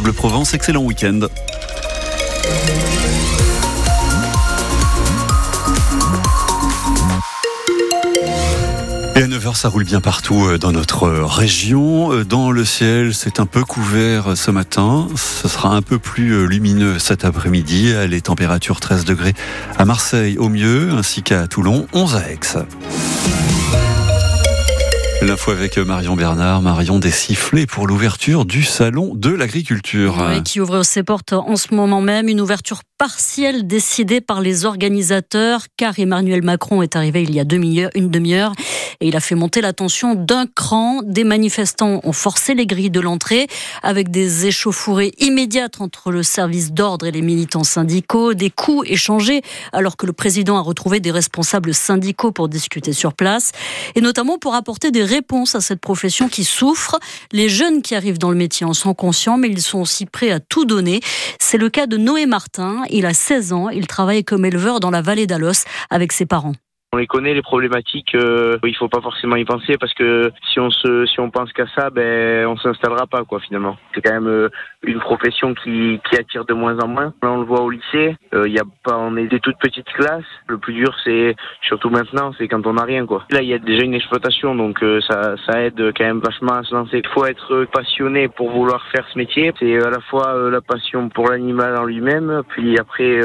Bleu Provence. Excellent week-end. Et à 9h, ça roule bien partout euh, dans notre euh, région. Euh, dans le ciel, c'est un peu couvert ce matin. Ce sera un peu plus lumineux cet après-midi. Les températures 13 degrés à Marseille au mieux, ainsi qu'à Toulon, 11 à Aix. L'info avec Marion Bernard. Marion des sifflets pour l'ouverture du salon de l'agriculture. qui ouvre ses portes en ce moment même. Une ouverture partielle décidée par les organisateurs, car Emmanuel Macron est arrivé il y a une demi-heure et il a fait monter la tension d'un cran. Des manifestants ont forcé les grilles de l'entrée avec des échauffourées immédiates entre le service d'ordre et les militants syndicaux, des coups échangés alors que le président a retrouvé des responsables syndicaux pour discuter sur place et notamment pour apporter des réponses à cette profession qui souffre. Les jeunes qui arrivent dans le métier en sont conscients, mais ils sont aussi prêts à tout donner. C'est le cas de Noé Martin. Il a 16 ans. Il travaille comme éleveur dans la vallée d'Alos avec ses parents. On les connaît les problématiques. Euh, il faut pas forcément y penser parce que si on se si on pense qu'à ça, ben on s'installera pas quoi finalement. C'est quand même euh, une profession qui, qui attire de moins en moins. Là, on le voit au lycée. Euh, il y a pas on est des toutes petites classes. Le plus dur c'est surtout maintenant, c'est quand on n'a rien quoi. Là il y a déjà une exploitation donc euh, ça ça aide quand même vachement à se lancer. Il faut être passionné pour vouloir faire ce métier. C'est à la fois euh, la passion pour l'animal en lui-même, puis après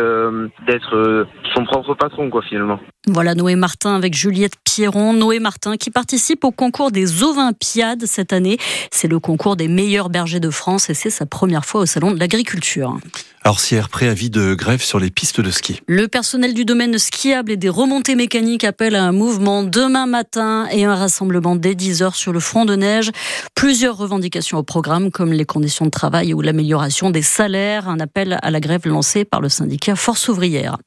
d'être son propre patron quoi finalement. Voilà Noé Martin avec Juliette Pierron. Noé Martin qui participe au concours des Olympiades cette année. C'est le concours des meilleurs bergers de France et c'est sa première fois au Salon de l'Agriculture. Alors, Sierre, préavis de grève sur les pistes de ski. Le personnel du domaine skiable et des remontées mécaniques appelle à un mouvement demain matin et un rassemblement dès 10h sur le front de neige. Plusieurs revendications au programme, comme les conditions de travail ou l'amélioration des salaires. Un appel à la grève lancé par le syndicat Force ouvrière.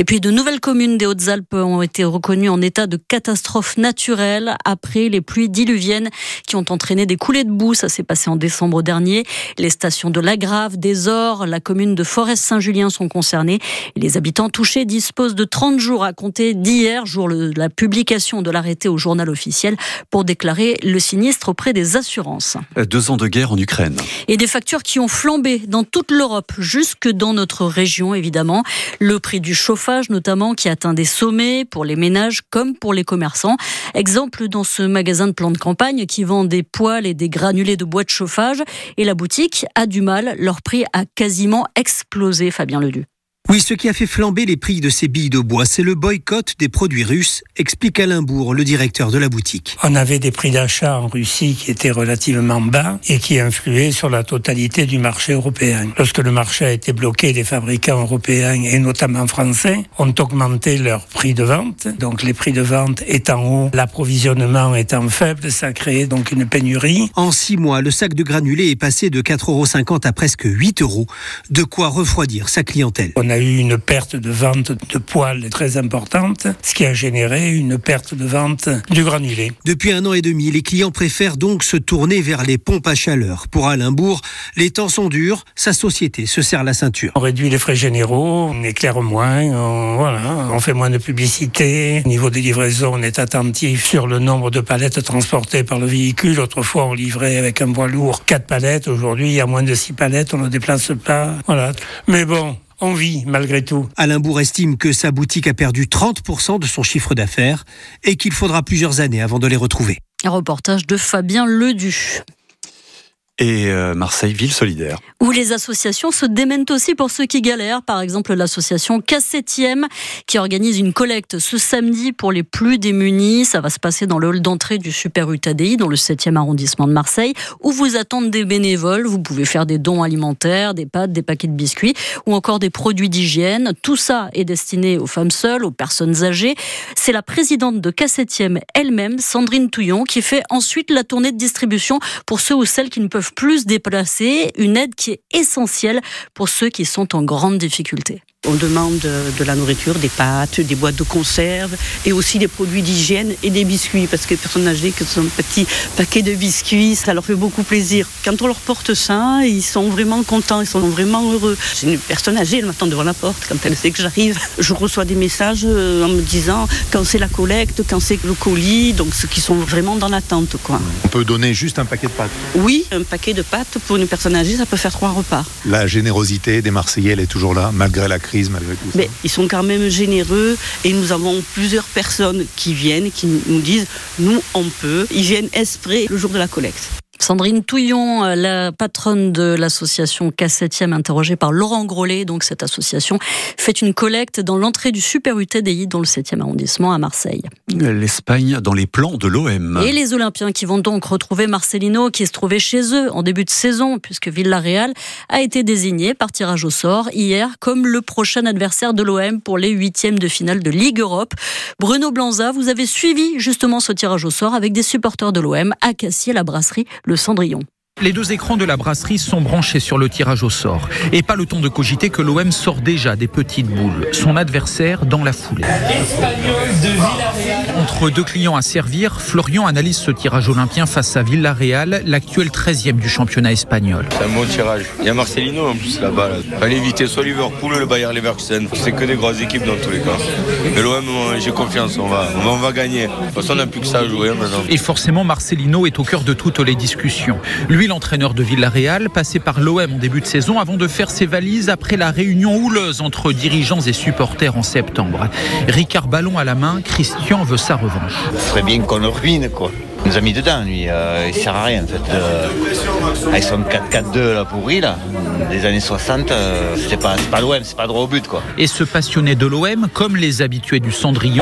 Et puis de nouvelles communes des Hautes-Alpes ont été reconnues en état de catastrophe naturelle après les pluies diluviennes qui ont entraîné des coulées de boue. Ça s'est passé en décembre dernier. Les stations de Lagrave, des Ors, la commune de Forest-Saint-Julien sont concernées. les habitants touchés disposent de 30 jours à compter d'hier, jour de la publication de l'arrêté au journal officiel, pour déclarer le sinistre auprès des assurances. Deux ans de guerre en Ukraine. Et des factures qui ont flambé dans toute l'Europe, jusque dans notre région évidemment. Le prix du chauffage notamment qui atteint des sommets pour les ménages comme pour les commerçants. Exemple dans ce magasin de plans de campagne qui vend des poêles et des granulés de bois de chauffage et la boutique a du mal, leur prix a quasiment explosé Fabien Ledu. Oui, ce qui a fait flamber les prix de ces billes de bois, c'est le boycott des produits russes, explique Alain Bourg, le directeur de la boutique. On avait des prix d'achat en Russie qui étaient relativement bas et qui influaient sur la totalité du marché européen. Lorsque le marché a été bloqué, les fabricants européens et notamment français ont augmenté leur prix de vente. Donc les prix de vente étant hauts, l'approvisionnement étant faible, ça a créé donc une pénurie. En six mois, le sac de granulés est passé de 4,50 euros à presque 8 euros. De quoi refroidir sa clientèle a eu une perte de vente de poils très importante, ce qui a généré une perte de vente du granulé. Depuis un an et demi, les clients préfèrent donc se tourner vers les pompes à chaleur. Pour Alain Bourg, les temps sont durs, sa société se serre la ceinture. On réduit les frais généraux, on éclaire moins, on, voilà, on fait moins de publicité. Au niveau des livraisons, on est attentif sur le nombre de palettes transportées par le véhicule. Autrefois, on livrait avec un poids lourd 4 palettes. Aujourd'hui, il y a moins de 6 palettes, on ne déplace pas. Voilà. Mais bon, on vit malgré tout. Alain Bourg estime que sa boutique a perdu 30% de son chiffre d'affaires et qu'il faudra plusieurs années avant de les retrouver. Un reportage de Fabien Ledu et euh, Marseille Ville Solidaire. Où les associations se démènent aussi pour ceux qui galèrent. Par exemple, l'association K7e qui organise une collecte ce samedi pour les plus démunis. Ça va se passer dans le hall d'entrée du Super UTADI, dans le 7e arrondissement de Marseille, où vous attendent des bénévoles. Vous pouvez faire des dons alimentaires, des pâtes, des paquets de biscuits ou encore des produits d'hygiène. Tout ça est destiné aux femmes seules, aux personnes âgées. C'est la présidente de K7e elle-même, Sandrine Touillon, qui fait ensuite la tournée de distribution pour ceux ou celles qui ne peuvent plus déplacer, une aide qui est essentielle pour ceux qui sont en grande difficulté. On demande de la nourriture, des pâtes, des boîtes de conserve et aussi des produits d'hygiène et des biscuits parce que les personnes âgées qui ont un petit paquet de biscuits, ça leur fait beaucoup plaisir. Quand on leur porte ça, ils sont vraiment contents, ils sont vraiment heureux. J'ai une personne âgée, elle m'attend devant la porte quand elle sait que j'arrive. Je reçois des messages euh, en me disant quand c'est la collecte, quand c'est le colis, donc ceux qui sont vraiment dans l'attente. Quoi. On peut donner juste un paquet de pâtes Oui, un paquet de pâtes pour une personne âgée, ça peut faire trois repas. La générosité des Marseillais, elle est toujours là, malgré la crise, Mais ils sont quand même généreux et nous avons plusieurs personnes qui viennent, qui nous disent nous on peut. Ils viennent esprit le jour de la collecte. Sandrine Touillon, euh, la patronne de l'association K7e, interrogée par Laurent Grollet. Donc, cette association fait une collecte dans l'entrée du Super UTDI dans le 7e arrondissement à Marseille. L'Espagne dans les plans de l'OM. Et les Olympiens qui vont donc retrouver Marcelino qui se trouvait chez eux en début de saison puisque Villarreal a été désigné par tirage au sort hier comme le prochain adversaire de l'OM pour les huitièmes de finale de Ligue Europe. Bruno Blanza, vous avez suivi justement ce tirage au sort avec des supporters de l'OM à Cassier, la brasserie le Cendrillon. Les deux écrans de la brasserie sont branchés sur le tirage au sort. Et pas le temps de cogiter que l'OM sort déjà des petites boules. Son adversaire dans la foulée. Entre deux clients à servir, Florian analyse ce tirage olympien face à Villarreal, l'actuel 13e du championnat espagnol. C'est un bon tirage. Il y a Marcelino en plus là-bas. Là. Fallait éviter soit Liverpool ou le Bayern Leverkusen. C'est que des grosses équipes dans tous les cas. Mais l'OM, j'ai confiance, on va, on va, gagner. De toute façon, on n'a plus que ça à jouer hein, maintenant. Et forcément, Marcelino est au cœur de toutes les discussions. Lui, l'entraîneur de Villarreal, passé par l'OM en début de saison avant de faire ses valises après la réunion houleuse entre dirigeants et supporters en septembre. Ricard Ballon à la main, Christian veut sa revanche. Ce serait bien qu'on le ruine, quoi. Il nous a mis dedans, lui. Euh, il sert à rien, en fait. Euh, avec son 4-4-2 là, pourri, là, des années 60, euh, c'est pas, pas l'OM, c'est pas droit au but, quoi. Et ce passionné de l'OM, comme les habitués du Cendrillon,